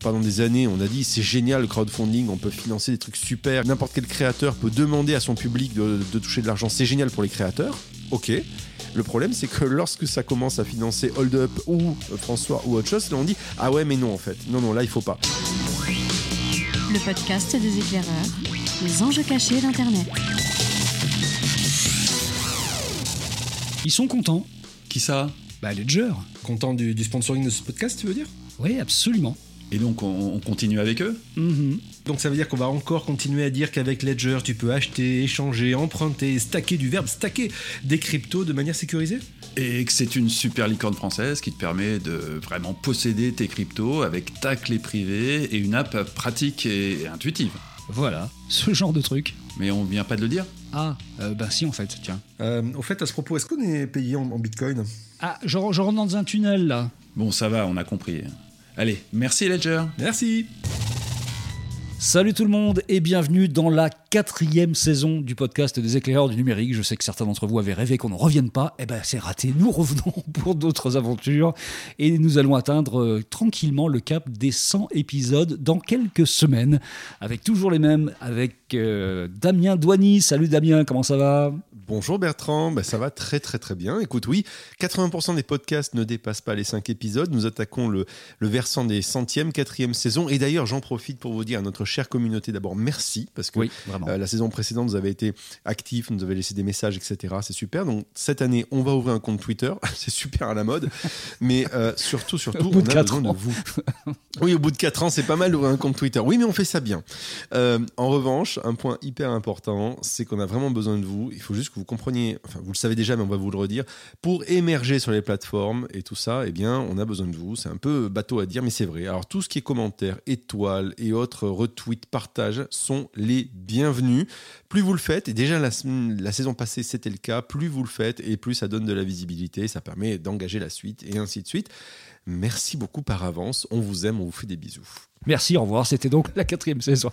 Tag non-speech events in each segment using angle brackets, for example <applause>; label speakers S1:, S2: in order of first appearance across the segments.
S1: Pendant des années, on a dit c'est génial le crowdfunding, on peut financer des trucs super, n'importe quel créateur peut demander à son public de, toucher de l'argent, c'est génial pour les créateurs. Ok. Le problème, c'est que lorsque ça commence à financer Hold Up ou euh, François ou autre chose, là on dit ah ouais, mais non en fait. Non, non, là il faut pas.
S2: Le podcast des éclaireurs, les enjeux cachés d'Internet.
S3: Ils sont contents.
S4: Qui ça?
S3: Bah Ledger.
S1: Content du, du sponsoring de ce podcast, tu veux dire?
S3: Oui, absolument.
S4: Et donc on, continue avec eux
S1: mhm. Donc ça veut dire qu'on va encore continuer à dire qu'avec Ledger, tu peux acheter, échanger, emprunter, stacker du verbe, stacker des cryptos de manière sécurisée?
S4: Et que c'est une super licorne française qui te permet de vraiment posséder tes cryptos avec ta clé privée et une app pratique et intuitive.
S3: Voilà, ce genre de truc.
S4: Mais on vient pas de le dire?
S3: Ah, euh, bah si en fait, tiens.
S1: Euh, au fait, à ce propos, est-ce qu'on est payé en, bitcoin?
S3: Ah, je, je rentre dans un tunnel là.
S4: Bon, ça va, on a compris. Allez, merci Ledger.
S1: Merci.
S3: Salut tout le monde et bienvenue dans la quatrième saison du podcast des éclaireurs du numérique. Je sais que certains d'entre vous avaient rêvé qu'on ne revienne pas. Eh ben c'est raté, nous revenons <laughs> pour d'autres aventures et nous allons atteindre euh, tranquillement le cap des 100 épisodes dans quelques semaines avec toujours les mêmes, avec euh, Damien Douany. Salut Damien, comment ça va?
S1: Bonjour Bertrand, ben, ça va très très très bien. Écoute, oui, 80% des podcasts ne dépassent pas les 5 épisodes. Nous attaquons le, le versant des centièmes, quatrième saison. Et d'ailleurs, j'en profite pour vous dire à notre chère communauté d'abord merci, parce que euh, la saison précédente, vous avez été actifs, nous avez laissé des messages, etc. C'est super. Donc cette année, on va ouvrir un compte Twitter. <laughs> C'est super à la mode. Mais euh, surtout, surtout,
S3: on a besoin de
S1: vous. oui, au bout de 4 ans, c'est pas mal d'ouvrir un compte Twitter. Oui, mais on fait ça bien. Euh, en revanche, un point hyper important, c'est qu'on a vraiment besoin de vous. Il faut juste que vous compreniez, enfin vous le savez déjà, mais on va vous le redire, pour émerger sur les plateformes et tout ça, eh bien on a besoin de vous. C'est un peu bateau à dire, mais c'est vrai. Alors tout ce qui est commentaires, étoiles et autres retweets, partages sont les bienvenus. Plus vous le faites, et déjà la, saison passée c'était le cas, plus vous le faites et plus ça donne de la visibilité, ça permet d'engager la suite et ainsi de suite. Merci beaucoup par avance, on vous aime, on vous fait des bisous.
S3: Merci, au revoir. C'était donc la quatrième saison.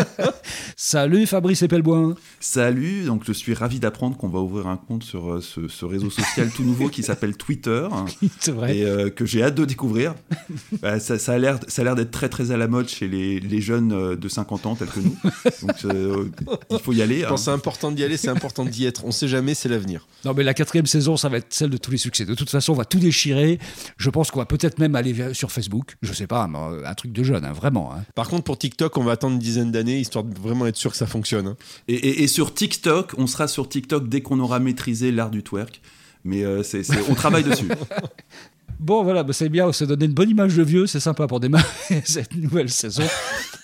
S3: <laughs> Salut Fabrice Epelboin.
S4: Salut, donc je suis ravi d'apprendre qu'on va ouvrir un compte sur euh, ce, réseau social tout nouveau qui s'appelle Twitter. <laughs>
S3: C'est vrai.
S4: Et euh, que j'ai hâte de découvrir. Bah, ça, ça, a l'air d'être très très à la mode chez les, jeunes euh, de 50 ans tels que nous. Donc il faut y aller.
S1: Hein. C'est important d'y aller, c'est important d'y être. On ne sait jamais, c'est l'avenir.
S3: Non mais la quatrième saison, ça va être celle de tous les succès. De toute façon, on va tout déchirer. Je pense qu'on va peut-être même aller sur Facebook. Je sais pas, un truc de jeune, hein, vraiment. Hein.
S1: Par contre, pour TikTok, on va attendre une dizaine d'années, histoire de vraiment être sûr que ça fonctionne. Hein.
S4: Et, sur TikTok, on sera sur TikTok dès qu'on aura maîtrisé l'art du twerk. Mais euh, c'est, on travaille dessus. <laughs>
S3: Bon, voilà, bah, c'est bien, on s'est donné une bonne image de vieux, c'est sympa pour démarrer <laughs> cette nouvelle saison.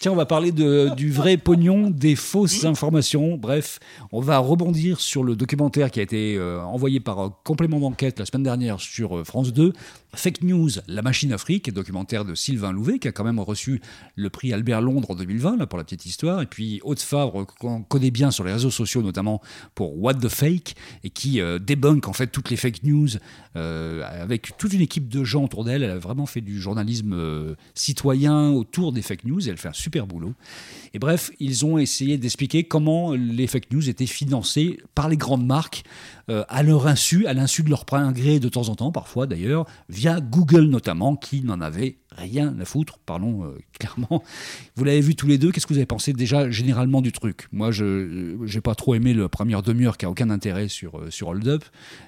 S3: Tiens, on va parler du vrai pognon, des fausses informations. Bref, on va rebondir sur le documentaire qui a été euh, envoyé par euh, complément d'enquête la semaine dernière sur euh, France 2. Fake News, La Machine Afrique, documentaire de Sylvain Louvet, qui a quand même reçu le prix Albert Londres en 2020, là, pour la petite histoire. Et puis Haute Favre, qu'on connaît bien sur les réseaux sociaux, notamment pour What the Fake, et qui débunk en fait toutes les fake news avec toute une équipe de gens autour d'elle. Elle a vraiment fait du journalisme euh, citoyen autour des fake news elle fait un super boulot. Et bref, ils ont essayé d'expliquer comment les fake news étaient financées par les grandes marques euh, à leur insu, à l'insu de leur plein gré de temps en temps, parfois d'ailleurs, via Google notamment, qui n'en avait rien à foutre, parlons euh, <laughs> clairement. Vous l'avez vu tous les deux, qu'est-ce que vous avez pensé déjà généralement du truc? Moi, je n'ai pas trop aimé la première demi-heure qui a aucun intérêt sur, sur Hold Up,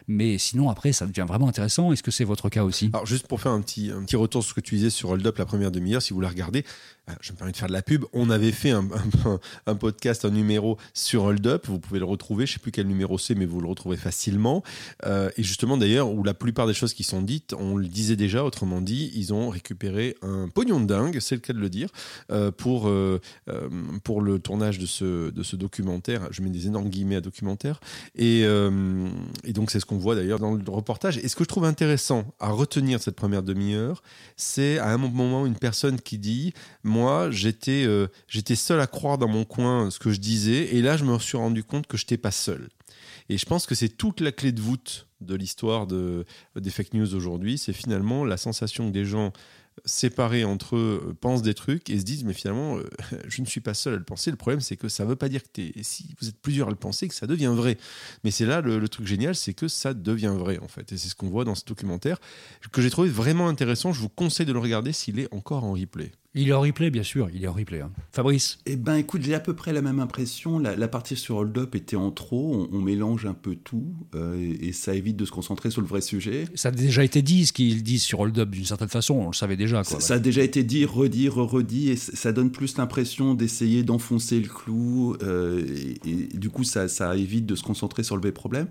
S3: mais sinon après, ça devient vraiment intéressant. Est-ce que c'est votre cas aussi?
S1: Alors juste pour faire un petit, un petit retour sur ce que tu disais sur Hold Up la première demi-heure, si vous la regardez, euh, je me permets de faire de la pub, on avait fait un, <laughs> un, podcast, un numéro sur Hold Up, vous pouvez le retrouver, je ne sais plus quel numéro c'est, mais vous le retrouvez facilement. Euh, et justement d'ailleurs, où la plupart des choses qui sont dites, on le disait déjà, autrement dit, ils ont récupéré un pognon de dingue, c'est le cas de le dire, euh, pour, pour le tournage de ce, de ce documentaire. Je mets des énormes guillemets à documentaire. Et, et donc c'est ce qu'on voit d'ailleurs dans le reportage. Et ce que je trouve intéressant à retenir cette première demi-heure, c'est à un moment une personne qui dit moi, j'étais euh, j'étais seul à croire dans mon coin ce que je disais, et là, je me suis rendu compte que je n'étais pas seul. Et je pense que c'est toute la clé de voûte de l'histoire de, des fake news aujourd'hui, c'est finalement la sensation que des gens séparés entre eux euh, pensent des trucs et se disent mais finalement euh, <laughs> je ne suis pas seul à le penser le problème c'est que ça ne veut pas dire que si vous êtes plusieurs à le penser que ça devient vrai mais c'est là le, truc génial c'est que ça devient vrai en fait et c'est ce qu'on voit dans ce documentaire que j'ai trouvé vraiment intéressant je vous conseille de le regarder s'il est encore en replay
S3: Il est en replay, bien sûr, il est en replay. hein. Fabrice
S4: Eh ben, écoute, j'ai à peu près la même impression. La, la partie sur Hold Up était en trop. On, on mélange un peu tout euh, et, et ça évite de se concentrer sur le vrai sujet.
S3: Ça a déjà été dit, ce qu'ils disent sur Hold Up d'une certaine façon, on le savait déjà. Quoi.
S4: Ça, ça a déjà été dit, redit, redit, et ça donne plus l'impression d'essayer d'enfoncer le clou. euh, et, et du coup, ça, ça évite de se concentrer sur le vrai problème.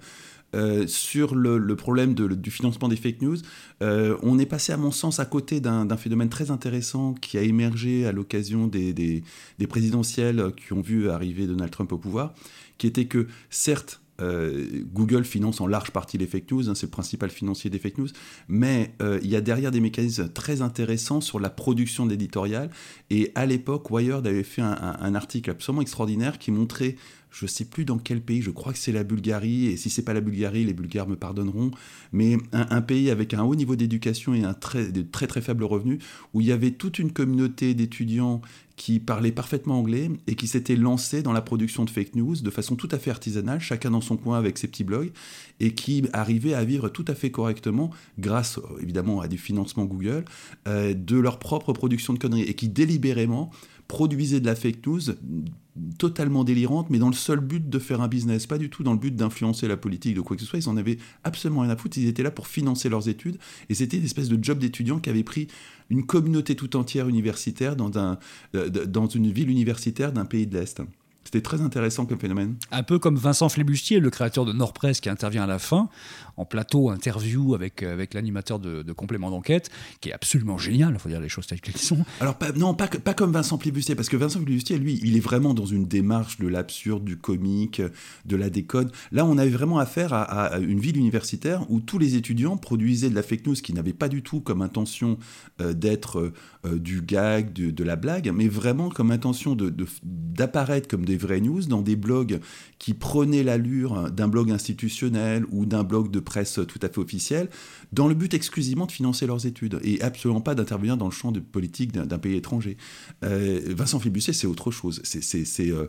S4: Euh, sur le, le problème de- du financement des fake news, euh, on est passé, à mon sens, à côté d'un d'un phénomène très intéressant qui a émergé à l'occasion des, des- des présidentielles qui ont vu arriver Donald Trump au pouvoir, qui était que, certes, euh, Google finance en large partie les fake news, hein, c'est le principal financier des fake news, mais euh, il y a derrière des mécanismes très intéressants sur la production d'éditorial. Et à l'époque, Wired avait fait un, article absolument extraordinaire qui montrait, je sais plus dans quel pays, je crois que c'est la Bulgarie, et si c'est pas la Bulgarie, les Bulgares me pardonneront, mais un, pays avec un haut niveau d'éducation et un très, très faibles revenus, où il y avait toute une communauté d'étudiants qui parlaient parfaitement anglais et qui s'étaient lancés dans la production de fake news de façon tout à fait artisanale, chacun dans son coin avec ses petits blogs, et qui arrivaient à vivre tout à fait correctement grâce euh, évidemment à des financements Google, euh, de leur propre production de conneries, et qui délibérément produisaient de la fake news totalement délirante, mais dans le seul but de faire un business, pas du tout dans le but d'influencer la politique, de quoi que ce soit. Ils en avaient absolument rien à foutre. Ils étaient là pour financer leurs études, et c'était une espèce de job d'étudiant qui avait pris une communauté tout entière universitaire dans, euh, dans une ville universitaire d'un pays de l'Est. C'était très intéressant comme phénomène.
S3: Un peu comme Vincent Flébustier, le créateur de Nordpress, qui intervient à la fin, en plateau, interview avec, avec l'animateur de, de complément d'enquête, qui est absolument génial, il faut dire les choses telles qu'elles sont.
S4: Alors, pas, non, pas, comme Vincent Plibustier, parce que Vincent Plibustier, lui, il est vraiment dans une démarche de l'absurde, du comique, de la décode. Là, on avait vraiment affaire à, à une ville universitaire où tous les étudiants produisaient de la fake news qui n'avait pas du tout comme intention euh, d'être euh, du gag, de, de la blague, mais vraiment comme intention de- d'apparaître comme des vraies news dans des blogs qui prenaient l'allure d'un blog institutionnel ou d'un blog de presse tout à fait officiel, dans le but exclusivement de financer leurs études et absolument pas d'intervenir dans le champ de politique d'un pays étranger. Euh, Vincent Flibustier, c'est autre chose. C'est, euh,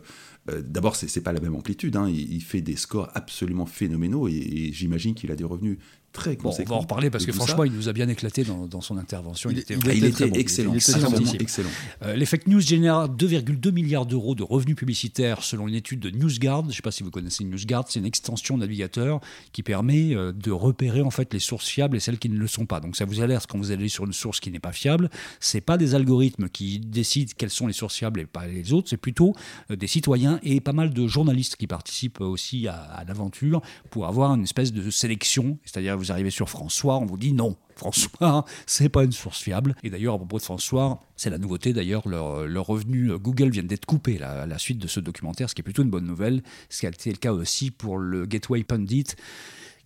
S4: euh, d'abord, c'est, pas la même amplitude. hein. Il, fait des scores absolument phénoménaux et j'imagine qu'il a des revenus très
S3: Bon, on va en reparler parce que
S4: ça.
S3: franchement, il nous a bien écécté dans, dans son intervention.
S1: Il-
S3: était
S1: il
S4: il
S1: était
S4: était
S1: très bon.
S4: excellent,
S1: Il était
S4: absolument
S3: excellent.
S4: excellent.
S3: Euh, les fake news génèrent 2,2 milliards d'euros de revenus publicitaires selon une étude de NewsGuard. Je ne sais pas si vous connaissez NewsGuard, c'est une extension navigateur qui permet euh, de repérer en fait les sources fiables et celles qui ne le sont pas. Donc ça vous alerte quand vous allez sur une source qui n'est pas fiable. C'est pas des algorithmes qui décident quelles sont les sources fiables et pas les autres. C'est plutôt euh, des citoyens et pas mal de journalistes qui participent aussi à, à l'aventure pour avoir une espèce de sélection. C'est-à-dire vous arrivez sur François, on vous dit non. <laughs> François, c'est pas une source fiable. Et d'ailleurs, à propos de François, c'est la nouveauté. D'ailleurs, leur, leur revenu euh, Google vient d'être coupé là, à la suite de ce documentaire, ce qui est plutôt une bonne nouvelle. Ce qui a été le cas aussi pour le Gateway Pundit,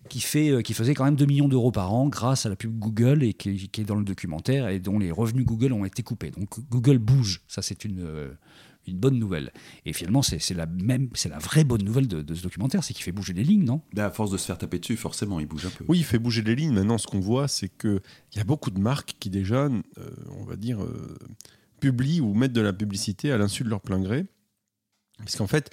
S3: qui, fait, euh, qui faisait quand même 2 millions d'euros par an grâce à la pub Google et qui, qui est dans le documentaire et dont les revenus Google ont été coupés. Donc Google bouge. Ça, c'est une. Une bonne nouvelle. Et finalement, c'est c'est la même, c'est la vraie bonne nouvelle de, de ce documentaire, c'est qu'il fait bouger les lignes, non?
S4: À force de se faire taper dessus, forcément, il bouge un peu.
S1: Oui, il fait bouger les lignes. Maintenant, ce qu'on voit, c'est qu'il y a beaucoup de marques qui déjà, euh, on va dire, euh, publient ou mettent de la publicité à l'insu de leur plein gré. Parce qu'en fait,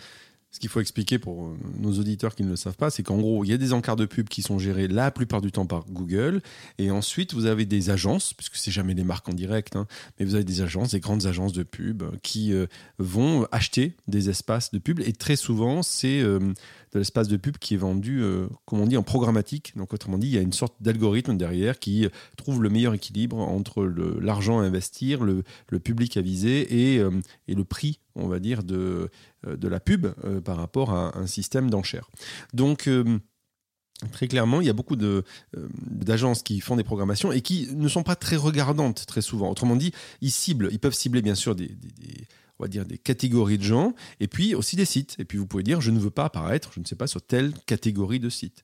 S1: ce qu'il faut expliquer pour euh, nos auditeurs qui ne le savent pas, c'est qu'en gros, il y a des encarts de pub qui sont gérés la plupart du temps par Google. Et ensuite, vous avez des agences, puisque c'est jamais des marques en direct, hein, mais vous avez des agences, des grandes agences de pub euh, qui euh, vont acheter des espaces de pub. Et très souvent, c'est de l'espace de pub qui est vendu, comme on dit, en programmatique. Donc, autrement dit, il y a une sorte d'algorithme derrière qui trouve le meilleur équilibre entre l'argent à investir, le, public à viser et le prix, on va dire, de, euh, la pub euh, par rapport à un système d'enchères. Donc, euh, Très clairement, il y a beaucoup d'agences qui font des programmations et qui ne sont pas très regardantes très souvent. Autrement dit, ils ciblent, ils peuvent cibler bien sûr des- on va dire des catégories de gens et puis aussi des sites. Et puis vous pouvez dire, je ne veux pas apparaître, je ne sais pas, sur telle catégorie de sites.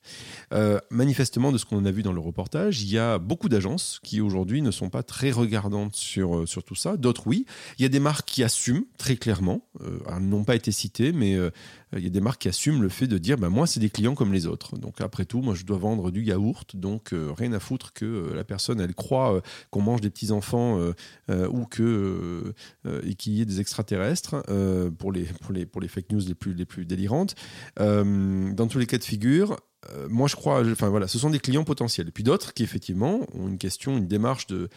S1: Euh, manifestement, de ce qu'on a vu dans le reportage, il y a beaucoup d'agences qui aujourd'hui ne sont pas très regardantes sur, euh, sur tout ça. D'autres, oui. Il y a des marques qui assument très clairement, euh, elles n'ont pas été citées, mais euh, il y a des marques qui assument le fait de dire bah, moi, c'est des clients comme les autres. Donc après tout, moi, je dois vendre du yaourt, donc euh, rien à foutre que euh, la personne, elle croit euh, qu'on mange des petits-enfants euh, euh, ou que, euh, euh, et qu'il y ait des extraterrestres euh, pour, les, pour, les, pour les fake news les plus, les plus délirantes. Euh, dans tous les cas de figure, euh, moi, je crois, enfin voilà, ce sont des clients potentiels. Puis d'autres qui, effectivement, ont une question, une démarche de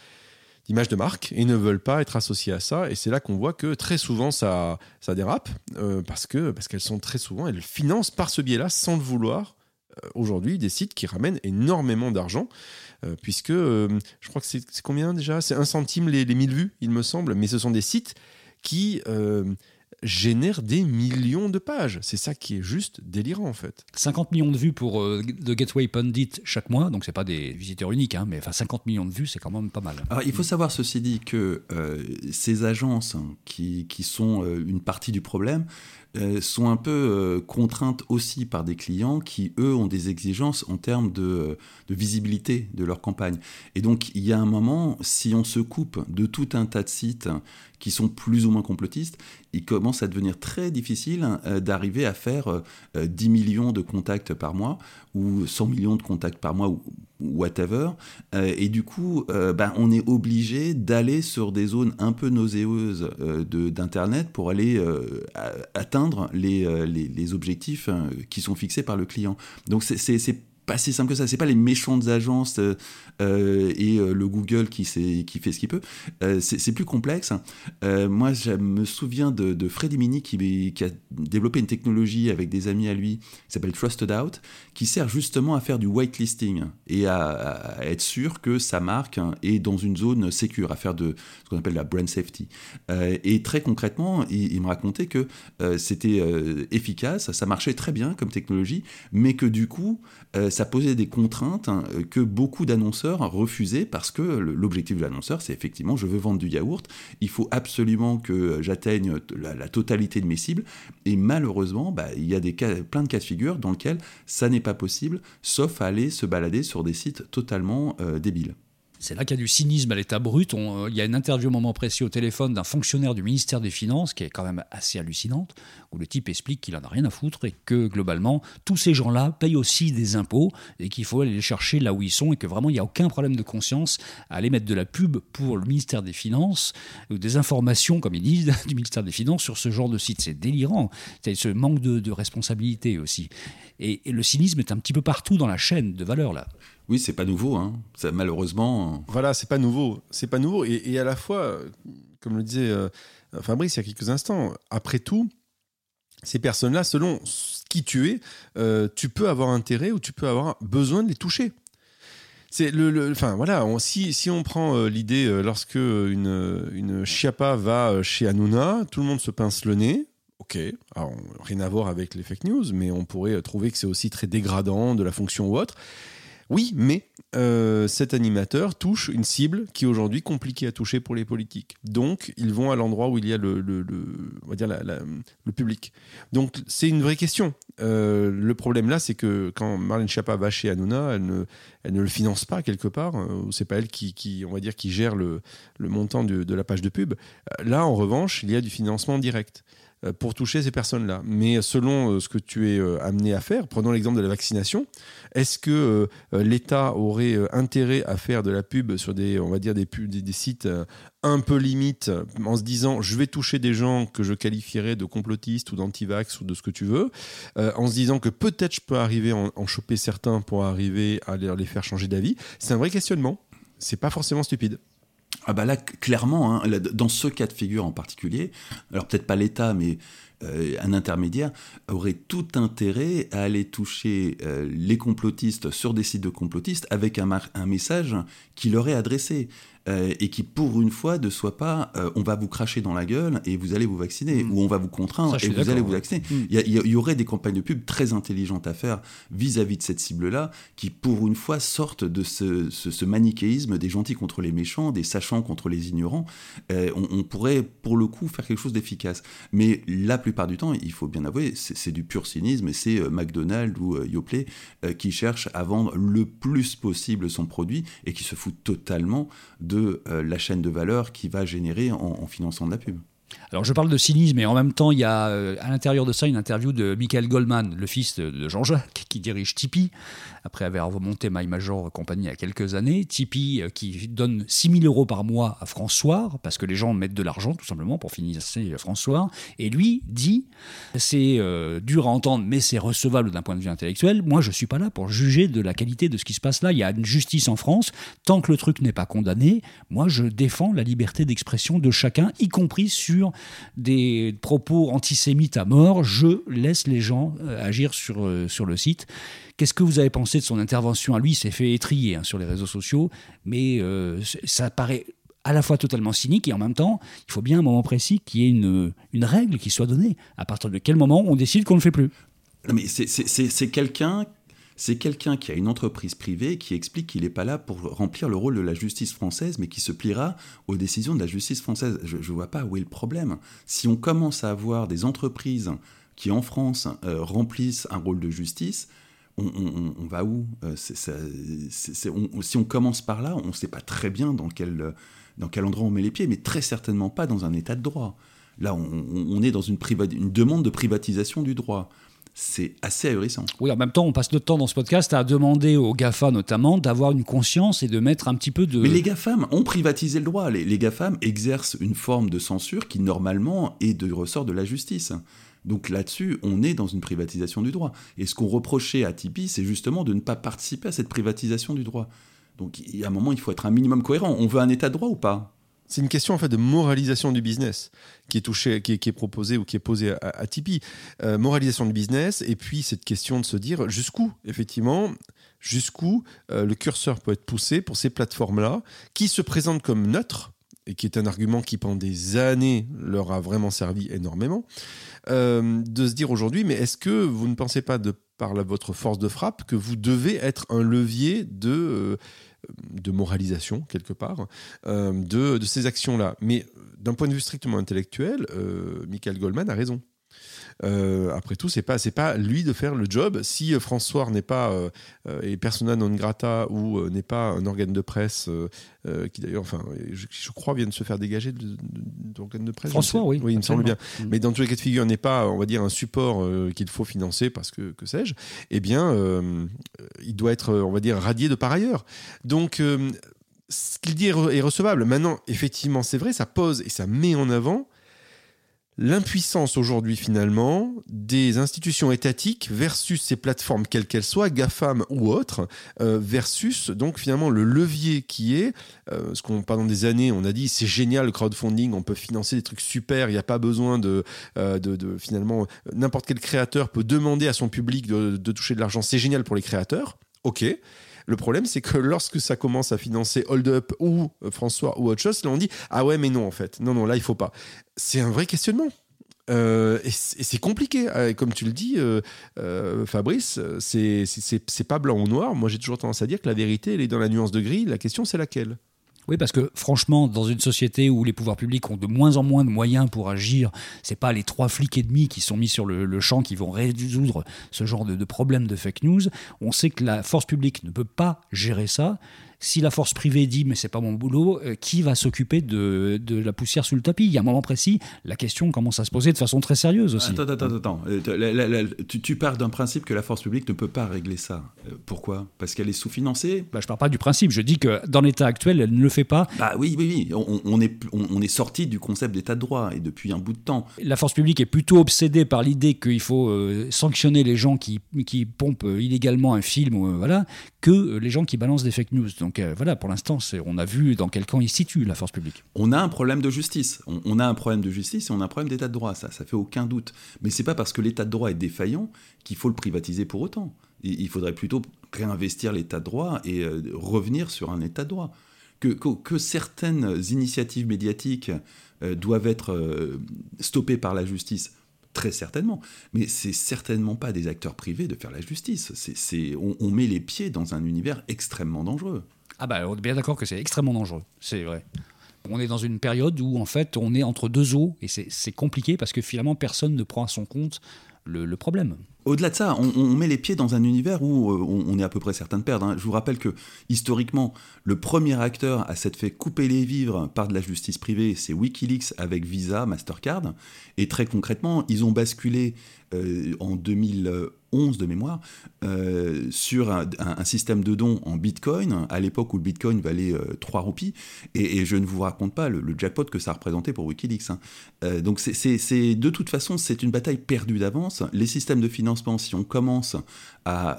S1: d'image de marque et ne veulent pas être associés à ça. Et c'est là qu'on voit que très souvent ça, ça dérape euh, parce que parce qu'elles sont très souvent, elles financent par ce biais-là, sans le vouloir, euh, aujourd'hui des sites qui ramènent énormément d'argent. Euh, puisque je crois que c'est combien déjà? C'est un centime les, les 1000 vues, il me semble, mais ce sont des sites qui génère des millions de pages. C'est ça qui est juste délirant en fait.
S3: 50 millions de vues pour euh, The Gateway Pundit chaque mois, donc c'est pas des visiteurs uniques, hein, mais enfin 50 millions de vues, c'est quand même pas mal.
S4: Alors il faut savoir ceci dit que euh, ces agences hein, qui, qui, sont euh, une partie du problème sont un peu contraintes aussi par des clients qui, eux, ont des exigences en termes de, de, visibilité de leur campagne. Et donc, il y a un moment, si on se coupe de tout un tas de sites qui sont plus ou moins complotistes, il commence à devenir très difficile euh, d'arriver à faire 10 euh, millions de contacts par mois ou 100 millions de contacts par mois whatever. Euh, et du coup, ben, on est obligé d'aller sur des zones un peu nauséeuses d'Internet pour aller atteindre les, les, les objectifs qui sont fixés par le client. Donc c'est pas si simple que ça. C'est pas les méchantes agences euh, euh, et euh, le Google qui, fait ce qu'il peut. c'est plus complexe. moi, je me souviens de, Freddy Mini qui, a développé une technologie avec des amis à lui qui s'appelle Trusted Out, qui sert justement à faire du whitelisting et à, être sûr que sa marque est dans une zone sécure, à faire de ce qu'on appelle la brand safety. et très concrètement, il, me racontait que c'était efficace, ça marchait très bien comme technologie, mais que du coup, ça posait des contraintes que beaucoup d'annonceurs refusaient parce que l'objectif de l'annonceur, c'est effectivement, je veux vendre du yaourt, il faut absolument que j'atteigne la, totalité de mes cibles. Et malheureusement, bah, il y a des plein de cas de figure dans lesquels ça n'est pas possible, sauf aller se balader sur des sites totalement euh, débiles.
S3: C'est là qu'il y a du cynisme à l'état brut. Euh, il y a une interview au moment précis au téléphone d'un fonctionnaire du ministère des Finances qui est quand même assez hallucinante, où le type explique qu'il en a rien à foutre et que globalement, tous ces gens-là payent aussi des impôts et qu'il faut aller les chercher là où ils sont et que vraiment il n'y a aucun problème de conscience à aller mettre de la pub pour le ministère des Finances ou des informations, comme ils disent, <laughs> du ministère des Finances sur ce genre de site. C'est délirant. C'est ce manque de, responsabilité aussi. et le cynisme est un petit peu partout dans la chaîne de valeur là.
S4: Oui, c'est pas nouveau, hein. ça, malheureusement.
S1: Voilà, c'est pas nouveau. C'est pas nouveau. Et, à la fois, comme le disait euh, Fabrice il y a quelques instants, après tout, ces personnes-là, selon qui tu es, euh, tu peux avoir intérêt ou tu peux avoir besoin de les toucher. C'est le, enfin voilà, si, si on prend euh, l'idée lorsque une, une chiapa va chez Hanouna, tout le monde se pince le nez. Ok, alors, rien à voir avec les fake news, mais on pourrait trouver que c'est aussi très dégradant de la fonction ou autre. Oui, mais euh, cet animateur touche une cible qui est aujourd'hui compliquée à toucher pour les politiques. Donc, ils vont à l'endroit où il y a le, on va dire le public. Donc, c'est une vraie question. Euh, le problème là, c'est que quand Marlène Schiappa va chez Hanouna, elle ne, elle ne le finance pas quelque part. Euh, c'est pas elle qui, on va dire, qui gère le, montant de la page de pub. Là, en revanche, il y a du financement direct. Euh, pour toucher ces personnes-là. Mais selon euh, ce que tu es euh, amené à faire, prenons l'exemple de la vaccination, est-ce que l'État aurait intérêt à faire de la pub sur des, on va dire, des, des, sites un peu limites en se disant je vais toucher des gens que je qualifierais de complotistes ou d'antivax ou de ce que tu veux, en se disant que peut-être je peux arriver en, en choper certains pour arriver à les faire changer d'avis? C'est un vrai questionnement. C'est pas forcément stupide.
S4: Ah bah là, clairement, hein, dans ce cas de figure en particulier, alors peut-être pas l'État, mais euh, un intermédiaire aurait tout intérêt à aller toucher euh, les complotistes sur des sites de complotistes avec un, un message qui leur est adressé. Euh, et qui pour une fois ne soit pas euh, on va vous cracher dans la gueule et vous allez vous vacciner mm. ou on va vous contraindre et vous allez vous vacciner. Mm. Il y, aurait des campagnes de pub très intelligentes à faire vis-à-vis de cette cible-là qui pour une fois sortent de ce, manichéisme des gentils contre les méchants, des sachants contre les ignorants. Euh, on, pourrait pour le coup faire quelque chose d'efficace. Mais la plupart du temps, il faut bien avouer, c'est du pur cynisme et c'est McDonald's ou Yoplait qui cherchent à vendre le plus possible son produit et qui se foutent totalement de euh, la chaîne de valeur qui va générer en, finançant de la pub.
S3: Alors je parle de cynisme, mais en même temps, il y a euh, à l'intérieur de ça une interview de Michael Goldman, le fils de, Jean-Jacques, qui dirige Tipeee, après avoir remonté My Major compagnie il y a quelques années. Tipeee euh, qui donne 6 000 euros par mois à François, parce que les gens mettent de l'argent tout simplement pour financer François. Et lui dit, c'est euh, dur à entendre, mais c'est recevable d'un point de vue intellectuel. Moi, je suis pas là pour juger de la qualité de ce qui se passe là. Il y a une justice en France. Tant que le truc n'est pas condamné, moi, je défends la liberté d'expression de chacun, y compris sur des propos antisémites à mort. Je laisse les gens euh, agir sur, euh, sur le site. Qu'est-ce que vous avez pensé de son intervention à lui? Il s'est fait étrier hein, sur les réseaux sociaux, mais euh, ça paraît à la fois totalement cynique et en même temps, il faut bien un moment précis qu'il y ait une, une règle qui soit donnée. À partir de quel moment on décide qu'on ne le fait plus?
S4: Mais c'est quelqu'un. C'est quelqu'un qui a une entreprise privée qui explique qu'il n'est pas là pour remplir le rôle de la justice française, mais qui se pliera aux décisions de la justice française. Je ne vois pas où est le problème. Si on commence à avoir des entreprises qui, en France, euh, remplissent un rôle de justice, on, va où? Euh, Si on commence par là, on ne sait pas très bien dans quel, endroit on met les pieds, mais très certainement pas dans un état de droit. Là, on, est dans une demande de privatisation du droit. C'est assez ahurissant.
S3: Oui, en même temps, on passe notre temps dans ce podcast à demander aux GAFA notamment d'avoir une conscience et de mettre un petit peu de...
S4: Mais les GAFAM ont privatisé le droit. Les, les GAFAM exercent une forme de censure qui, normalement, est de ressort de la justice. Donc là-dessus, on est dans une privatisation du droit. Et ce qu'on reprochait à Tipeee, c'est justement de ne pas participer à cette privatisation du droit. Donc a un moment, il faut être un minimum cohérent. On veut un état de droit ou pas?
S1: C'est une question en fait de moralisation du business qui est touchée, qui est, qui est proposée ou qui est posée à, à Tipeee. Euh, moralisation du business et puis cette question de se dire jusqu'où effectivement jusqu'où euh, le curseur peut être poussé pour ces plateformes-là qui se présentent comme neutres et qui est un argument qui pendant des années leur a vraiment servi énormément, euh, de se dire aujourd'hui, mais est-ce que vous ne pensez pas de par votre force de frappe que vous devez être un levier de, de moralisation quelque part euh, de, ces actions-là Mais d'un point de vue strictement intellectuel, euh, Michael Goldman a raison. Euh, après tout, c'est pas c'est pas lui de faire le job. Si euh, François n'est pas euh, est persona non grata ou n'est pas un organe de presse qui d'ailleurs, enfin, je, je crois vient de se faire dégager de- de- d'organe de presse.
S3: François, oui,
S1: oui, il me semble bien. Mais dans tous les cas de figure, n'est pas, on va dire, un support qu'il faut financer parce que que sais-je. Eh bien, il doit être, on va dire, radié de par ailleurs. Donc ce qu'il dit est recevable. Maintenant, effectivement, c'est vrai, ça pose et ça met en avant l'impuissance aujourd'hui finalement des institutions étatiques versus ces plateformes quelles qu'elles soient, GAFAM ou autres, euh, versus donc finalement le levier qui est, euh, ce qu'on pendant des années on a dit c'est génial le crowdfunding, on peut financer des trucs super, il n'y a pas besoin de, euh, de, de- finalement n'importe quel créateur peut demander à son public de, de toucher de l'argent, c'est génial pour les créateurs, ok. Le problème, c'est que lorsque ça commence à financer Hold Up ou euh, François ou autre chose, là on dit ah ouais mais non en fait, non non là il faut pas. C'est un vrai questionnement. Euh, et c'est compliqué, Euh, comme tu le dis, euh, Fabrice, c'est pas blanc ou noir. Moi, j'ai toujours tendance à dire que la vérité, elle est dans la nuance de gris. La question, c'est laquelle?
S3: Oui, parce que franchement, dans une société où les pouvoirs publics ont de moins en moins de moyens pour agir, c'est pas les trois flics et demi qui sont mis sur le, champ qui vont résoudre ce genre de, de problème de fake news. On sait que la force publique ne peut pas gérer ça. Si la force privée dit mais c'est pas mon boulot, euh, qui va s'occuper de, de la poussière sous le tapis? Il y a un moment précis, la question commence à se poser de façon très sérieuse aussi.
S4: Attends, attends, attends. Euh, la- la- la- tu, tu pars d'un principe que la force publique ne peut pas régler ça. Euh, pourquoi? Parce qu'elle est sous-financée
S3: Bah, je parle pas du principe, je dis que dans l'état actuel, elle ne le fait pas.
S4: Bah oui, oui, oui. On, on est, on, on est sorti du concept d'état de droit et depuis un bout de temps.
S3: La force publique est plutôt obsédée par l'idée qu'il faut euh, sanctionner les gens qui, qui pompent illégalement un film, voilà, que les gens qui balancent des fake news. Donc euh, voilà, pour l'instant, on a vu dans quel camp il situe la force publique.
S4: On a un problème de justice. On, a un problème de justice et on a un problème d'état de droit. Ça, ça fait aucun doute. Mais c'est pas parce que l'état de droit est défaillant qu'il faut le privatiser pour autant. Il, faudrait plutôt réinvestir l'état de droit et euh, revenir sur un état de droit. Que, certaines initiatives médiatiques euh, doivent être stoppées par la justice. Très certainement, mais c'est certainement pas des acteurs privés de faire la justice. On met les pieds dans un univers extrêmement dangereux.
S3: Ah bah, on est bien d'accord que c'est extrêmement dangereux, c'est vrai. On est dans une période où en fait on est entre deux eaux et c'est compliqué parce que finalement personne ne prend à son compte le, le problème.
S4: au-delà de ça, on, met les pieds dans un univers où euh, on, on est à peu près certain de perdre. hein. Je vous rappelle que, historiquement, le premier acteur à s'être fait couper les vivres par de la justice privée, c'est Wikileaks avec Visa, Mastercard. Et très concrètement, ils ont basculé euh, en 2011 de mémoire euh, sur un, système de dons en Bitcoin, à l'époque où le Bitcoin valait euh, 3 roupies. Et, je ne vous raconte pas le, jackpot que ça représentait pour Wikileaks. hein. Euh, donc c'est- de toute façon, c'est une bataille perdue d'avance. Les systèmes de financement, si on commence à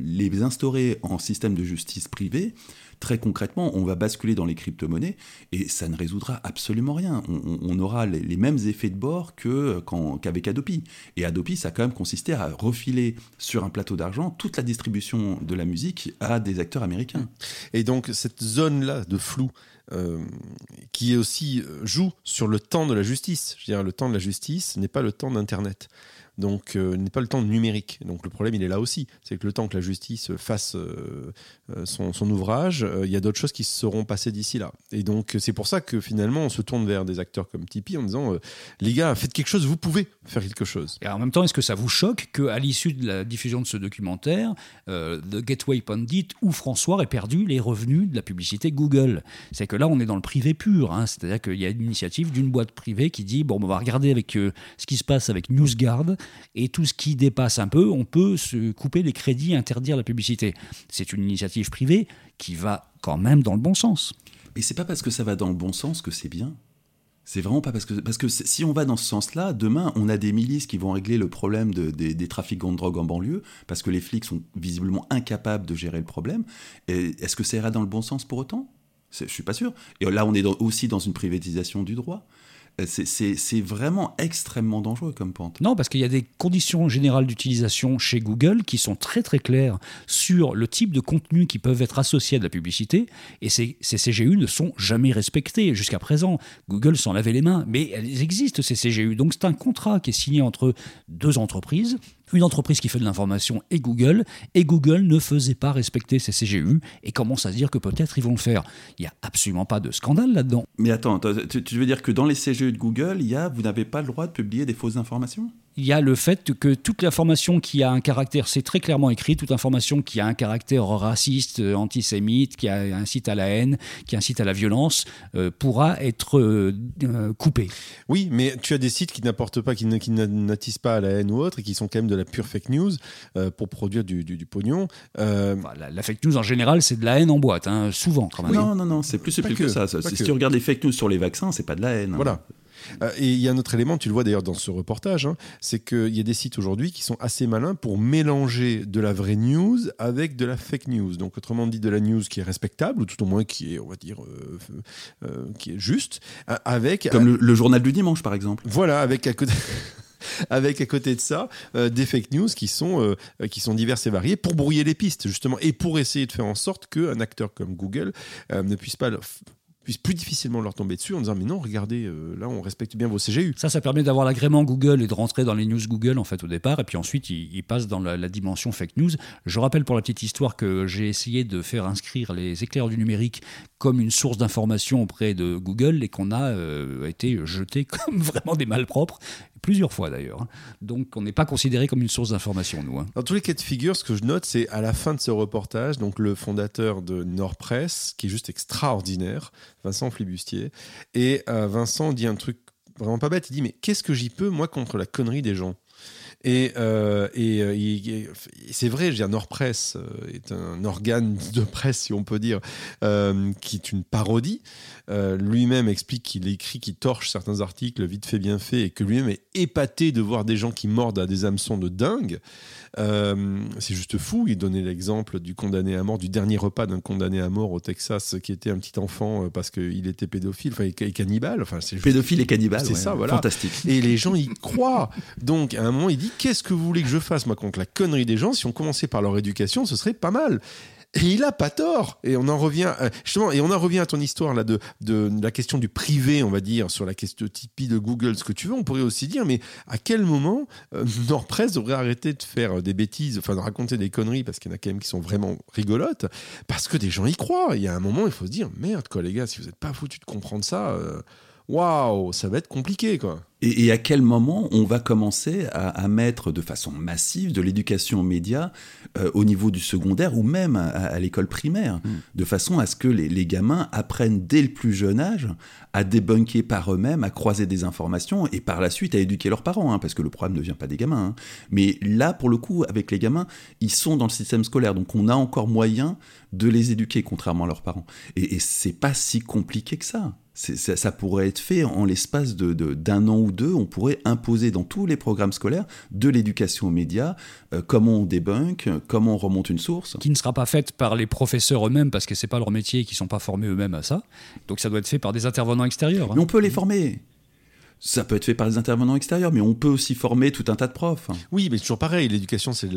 S4: les instaurer en système de justice privée, très concrètement, on va basculer dans les crypto-monnaies et ça ne résoudra absolument rien. On, aura les, mêmes effets de bord que quand- qu'avec Adopi. Et Adopi, ça a quand même consisté à refiler sur un plateau d'argent toute la distribution de la musique à des acteurs américains.
S1: Et donc cette zone-là de flou euh, qui aussi euh, joue sur le temps de la justice. Je veux dire, le temps de la justice n'est pas le temps d'Internet. Donc, euh, n'est pas le temps numérique. Donc, le problème, il est là aussi. C'est que le temps que la justice fasse euh, euh, son, ouvrage, euh, il y a d'autres choses qui se seront passées d'ici là. Et donc, c'est pour ça que finalement, on se tourne vers des acteurs comme Tipeee en disant les gars, faites quelque chose, vous pouvez faire quelque chose.
S3: Et en même temps, est-ce que ça vous choque qu'à l'issue de la diffusion de ce documentaire, The Gateway Pundit ou François ait perdu les revenus de la publicité Google? C'est que là, on est dans le privé pur. hein. C'est-à-dire qu'il y a une initiative d'une boîte privée qui dit bon, on va regarder avec ce qui se passe avec NewsGuard et tout ce qui dépasse un peu, on peut se couper les crédits, interdire la publicité. C'est une initiative privée qui va quand même dans le bon sens.
S4: Et c'est pas parce que ça va dans le bon sens que c'est bien. C'est vraiment pas parce que parce que si on va dans ce sens-là, demain on a des milices qui vont régler le problème de- des, des trafiquants de drogue en banlieue parce que les flics sont visiblement incapables de gérer le problème. Est-ce que ça ira dans le bon sens pour autant? Je suis pas sûr. Et là on est aussi dans une privatisation du droit. Euh, C'est- vraiment extrêmement dangereux comme pente.
S3: Non, parce qu'il y a des conditions générales d'utilisation chez Google qui sont très très claires sur le type de contenu qui peuvent être associés à de la publicité, et ces, ces CGU ne sont jamais respectés jusqu'à présent. Google s'en lavait les mains, mais elles existent ces CGU. Donc c'est un contrat qui est signé entre deux entreprises, une entreprise qui fait de l'information et Google, et Google ne faisait pas respecter ces CGU et commence à se dire que peut-être ils vont le faire. Il n'y a absolument pas de scandale là-dedans.
S4: Mais attends, tu, veux dire que dans les CGE de Google, il y a, vous n'avez pas le droit de publier des fausses informations?
S3: Il y a le fait que toute information qui a un caractère, c'est très clairement écrit, toute information qui a un caractère raciste, euh, antisémite, qui a- incite à la haine, qui incite à la violence, euh, pourra être euh, coupée.
S1: Oui, mais tu as des sites qui n'apportent pas, qui n'attisent pas à la haine ou autre, et qui sont quand même de la pure fake news euh, pour produire du, du- du pognon. Euh,
S3: la, la fake news en général, c'est de la haine en boîte, hein, souvent quand même.
S4: Non, non, non, c'est plus subtil
S1: que,
S4: que, ça. Si
S1: que.
S4: tu regardes les fake news sur les vaccins, c'est pas de la haine. hein.
S1: Voilà. Et il y a un autre élément, tu le vois d'ailleurs dans ce reportage, hein, c'est qu'il y a des sites aujourd'hui qui sont assez malins pour mélanger de la vraie news avec de la fake news. Donc autrement dit, de la news qui est respectable, ou tout au moins qui est, on va dire, euh, euh, qui est juste, euh, avec...
S4: Comme le, le journal du dimanche, par exemple.
S1: Voilà, avec à côté. <laughs> Avec à côté de ça euh, des fake news qui sont, euh, qui sont diverses et variées pour brouiller les pistes justement et pour essayer de faire en sorte qu'un acteur comme Google euh, ne puisse pas plus difficilement leur tomber dessus en disant mais non regardez euh, là on respecte bien vos CGU
S3: Ça, ça permet d'avoir l'agrément Google et de rentrer dans les news Google en fait au départ, et puis ensuite il, il passe dans la, la dimension fake news. Je rappelle pour la petite histoire que j'ai essayé de faire inscrire les éclairs du numérique comme une source d'information auprès de Google et qu'on a euh, été jeté <laughs> comme vraiment des malpropres plusieurs fois d'ailleurs. hein. Donc on n'est pas considéré comme une source d'information nous. hein.
S1: Dans tous les cas de figure, ce que je note, c'est à la fin de ce reportage, donc le fondateur de Nordpress, qui est juste extraordinaire, Vincent Flibustier, et euh, Vincent dit un truc vraiment pas bête, il dit mais qu'est-ce que j'y peux moi contre la connerie des gens? Et, euh, et, euh, c'est vrai, je veux dire, Nordpress euh, est un organe de presse, si on peut dire, euh, qui est une parodie. Euh, lui-même explique qu'il écrit, qu'il torche certains articles vite fait, bien fait, et que lui-même est épaté de voir des gens qui mordent à des hameçons de dingue. C'est juste fou. Il donnait l'exemple du condamné à mort, du dernier repas d'un condamné à mort au Texas qui était un petit enfant parce qu'il était pédophile, enfin, et cannibale. Enfin, c'est juste-
S4: Pédophile et cannibale.
S1: C'est
S4: ouais,
S1: ça, voilà.
S4: Fantastique.
S1: Et les gens y croient. Donc, à un moment, il dit Qu'est-ce que vous voulez que je fasse, moi, contre la connerie des gens? Si on commençait par leur éducation, ce serait pas mal. Et il a pas tort. Et on en revient euh, justement, et on en revient à ton histoire là de, de la question du privé, on va dire, sur la question de Tipeee, de Google, ce que tu veux. On pourrait aussi dire, mais à quel moment euh, <laughs> Nordpress devrait arrêter de faire des bêtises, enfin de raconter des conneries, parce qu'il y en a quand même qui sont vraiment rigolotes, parce que des gens y croient. Il y a un moment, il faut se dire, merde quoi, les gars, si vous n'êtes pas foutus de comprendre ça. euh, waouh, ça va être compliqué, quoi.
S4: Et, et, à quel moment on va commencer à, à mettre de façon massive de l'éducation aux médias euh, au niveau du secondaire ou même à, à l'école primaire, mm. de façon à ce que les, les, gamins apprennent dès le plus jeune âge à débunker par eux-mêmes, à croiser des informations et par la suite à éduquer leurs parents, hein, parce que le problème ne vient pas des gamins. Hein. Mais là, pour le coup, avec les gamins, ils sont dans le système scolaire, donc on a encore moyen de les éduquer, contrairement à leurs parents. Et, et c'est pas si compliqué que ça. Ça, ça, pourrait être fait en l'espace d'un de, de, an ou deux. On pourrait imposer dans tous les programmes scolaires de l'éducation aux médias, euh, comment on débunk, comment on remonte une source.
S3: Qui ne sera pas faite par les professeurs eux-mêmes parce que c'est pas leur métier, qui sont pas formés eux-mêmes à ça. Donc ça doit être fait par des intervenants extérieurs. Hein.
S4: Mais on peut les former. Ça peut être fait par des intervenants extérieurs, mais on peut aussi former tout un tas de profs.
S1: Oui, mais toujours pareil, l'éducation, c'est,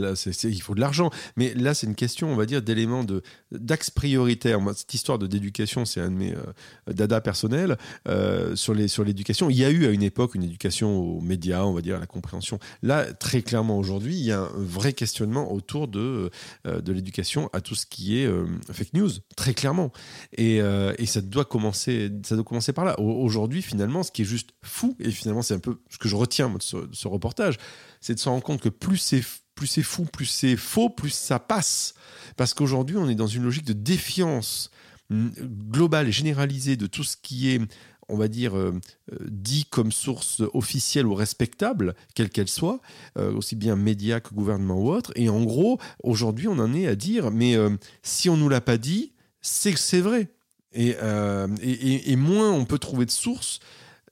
S1: il faut de l'argent. Mais là, c'est une question, on va dire, d'éléments de, d'axe prioritaire. Cette histoire de d'éducation, c'est un de mes euh, dada personnels euh, sur, les, sur l'éducation. Il y a eu à une époque une éducation aux médias, on va dire, à la compréhension. Là, très clairement, aujourd'hui, il y a un vrai questionnement autour de, euh, de l'éducation à tout ce qui est euh, fake news, très clairement. Et, et ça, doit commencer, ça doit commencer par là. Aujourd'hui, finalement, ce qui est juste fou, et finalement c'est un peu ce que je retiens de ce, reportage, c'est de se rendre compte que plus c'est plus c'est fou, plus c'est faux, plus ça passe. Parce qu'aujourd'hui, on est dans une logique de défiance globale et généralisée de tout ce qui est, on va dire, euh, dit comme source officielle ou respectable, quelle qu'elle soit, euh, aussi bien médias que gouvernement ou autre. Et en gros, aujourd'hui, on en est à dire, mais euh, si on nous l'a pas dit, c'est que c'est vrai. Euh, et, et moins on peut trouver de sources,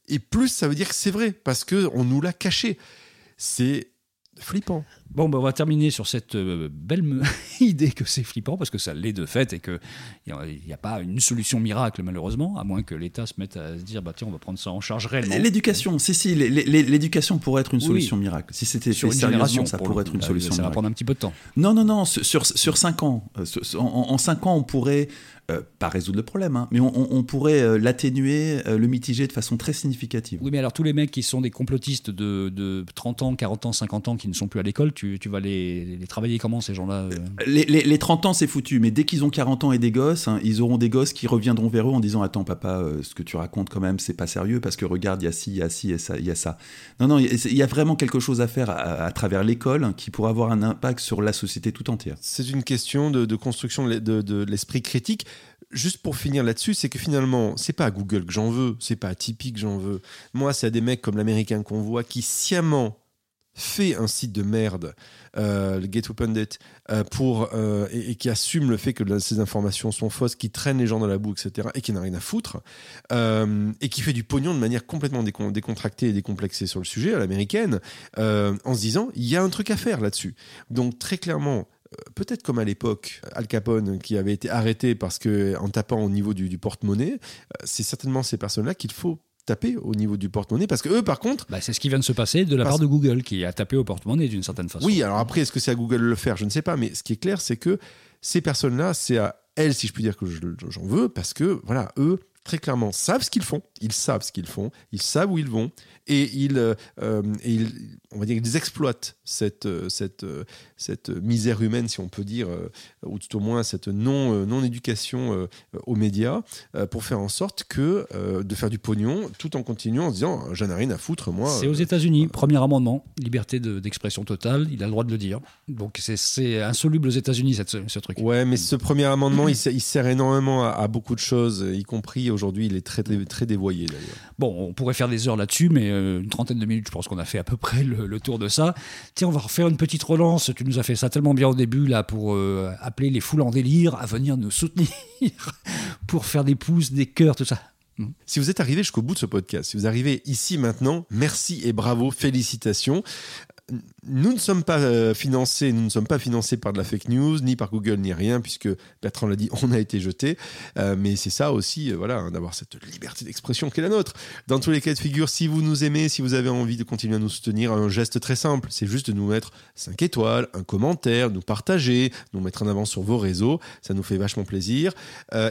S1: et plus ça veut dire que c'est vrai, parce qu'on nous l'a caché. C'est flippant.
S3: Bon, ben on va terminer sur cette euh, belle <laughs> idée que c'est flippant, parce que ça l'est de fait, et qu'il n'y a, a, pas une solution miracle, malheureusement, à moins que l'État se mette à se dire, bah, tiens, on va prendre ça en charge réellement.
S4: L'éducation, si, si, l'éducation pourrait être une solution oui. miracle. Si c'était
S3: sur une génération,
S4: ça pourrait être une solution
S3: ça
S4: miracle.
S3: va prendre un petit peu de temps.
S4: Non, non, non, sur, sur cinq ans. euh, En, en cinq ans, on pourrait euh, pas résoudre le problème, hein, mais on, on pourrait l'atténuer, le mitiger de façon très significative.
S3: Oui, mais alors tous les mecs qui sont des complotistes de, de 30 ans, 40 ans, 50 ans, qui ne sont plus à l'école, tu, tu, vas les, les, travailler comment ces gens-là euh
S4: les, les, les, 30 ans, c'est foutu, mais dès qu'ils ont 40 ans et des gosses, hein, ils auront des gosses qui reviendront vers eux en disant Attends, papa, euh, ce que tu racontes quand même, c'est pas sérieux, parce que regarde, il y a ci, il y a ci, il y a ça. Non, non, il y a vraiment quelque chose à faire à, à travers l'école hein, qui pourrait avoir un impact sur la société tout entière.
S1: C'est une question de, de construction de, de, de l'esprit critique juste pour finir là-dessus, c'est que finalement, c'est pas à Google que j'en veux, c'est pas à Tipeee que j'en veux. Moi, c'est à des mecs comme l'américain qu'on voit qui sciemment fait un site de merde, euh, le Gateway Pundit, euh, pour, euh, et, qui assume le fait que ces informations sont fausses, qui traîne les gens dans la boue, etc., et qui n'a rien à foutre, et qui fait du pognon de manière complètement décon décontractée et décomplexée sur le sujet, à l'américaine, en se disant, il y a un truc à faire là-dessus. Donc, très clairement, peut-être comme à l'époque, Al Capone qui avait été arrêté parce que en tapant au niveau du porte-monnaie, c'est certainement ces personnes-là qu'il faut taper au niveau du porte-monnaie parce que eux par contre
S3: bah, c'est ce qui vient de se passer de la
S1: parce...
S3: part de Google qui a tapé au porte-monnaie d'une certaine façon.
S1: Oui alors après est-ce que c'est à Google de le faire? Je ne sais pas mais ce qui est clair c'est que ces personnes-là c'est à elles si je puis dire que j'en veux parce que voilà eux très clairement savent ce qu'ils font. Ils savent ce qu'ils font. Ils savent où ils vont. Et ils, euh, et ils on va dire ils exploitent cette, cette, cette misère humaine, si on peut dire, ou tout au moins cette non, non éducation aux médias, pour faire en sorte que de faire du pognon, tout en continuant en se disant j'en ai rien à foutre moi.
S3: C'est aux États-Unis, euh, premier amendement, liberté d'expression de, totale, il a le droit de le dire. Donc c'est insoluble aux États-Unis ce, ce, truc.
S1: Ouais, mais ce premier amendement, il, il, sert énormément à, à, beaucoup de choses, y compris aujourd'hui, il est très, très dévoyé d'ailleurs.
S3: Bon, on pourrait faire des heures là-dessus, mais une trentaine de minutes, je pense qu'on a fait à peu près le, le tour de ça. Tiens, on va refaire une petite relance. Tu nous as fait ça tellement bien au début là pour euh, appeler les foules en délire à venir nous soutenir <laughs> pour faire des pouces, des cœurs, tout ça.
S1: Si vous êtes arrivé jusqu'au bout de ce podcast, si vous arrivez ici maintenant, merci et bravo, félicitations nous ne sommes pas euh, financés, nous ne sommes pas financés par de la fake news, ni par Google, ni rien, puisque Bertrand l'a dit, <laughs> on a été jeté. Euh, mais c'est ça aussi, euh, voilà, hein, d'avoir cette liberté d'expression qui est la nôtre. Dans tous les cas de figure, si vous nous aimez, si vous avez envie de continuer à nous soutenir, un geste très simple, c'est juste de nous mettre 5 étoiles, un commentaire, nous partager, nous mettre en avant sur vos réseaux. Ça nous fait vachement plaisir.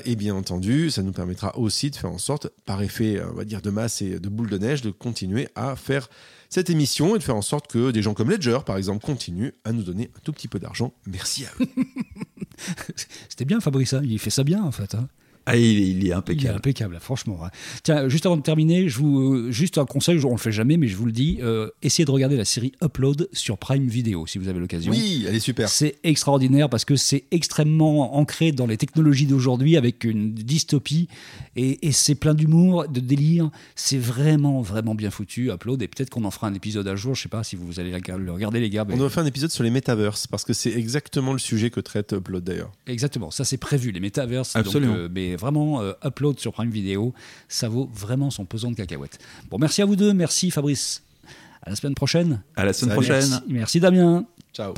S1: et bien entendu, ça nous permettra aussi de faire en sorte, par effet, on va dire, de masse et de boule de neige, de continuer à faire cette émission et de faire en sorte que des gens comme Ledger, par exemple, continuent à nous donner un tout petit peu d'argent. Merci à eux. <laughs>
S3: C'était bien, Fabrice. Hein il fait ça bien, en fait. Hein
S4: Ah, il, est- il est
S3: Il est
S4: impeccable.
S3: impeccable, franchement. ouais. Tiens, juste avant de terminer, je vous, euh, juste un conseil, on le fait jamais, mais je vous le dis, euh, essayez de regarder la série Upload sur Prime Video, si vous avez l'occasion.
S1: Oui, elle est super.
S3: C'est extraordinaire parce que c'est extrêmement ancré dans les technologies d'aujourd'hui avec une dystopie et, et c'est plein d'humour, de délire. C'est vraiment, vraiment bien foutu, Upload. Et peut-être qu'on en fera un épisode un jour. Je sais pas si vous allez le regarder, les gars. mais-
S1: On a fait un épisode sur les metaverses parce que c'est exactement le sujet que traite Upload d'ailleurs.
S3: Exactement, ça c'est prévu, les métaverses.
S4: Absolument.
S3: Donc, euh, mais vraiment, euh, upload sur Prime Video, ça vaut vraiment son pesant de cacahuètes. Bon, merci à vous deux, merci Fabrice. À la semaine prochaine.
S4: À la semaine
S1: Salut.
S4: prochaine.
S3: Merci, merci Damien.
S1: Ciao.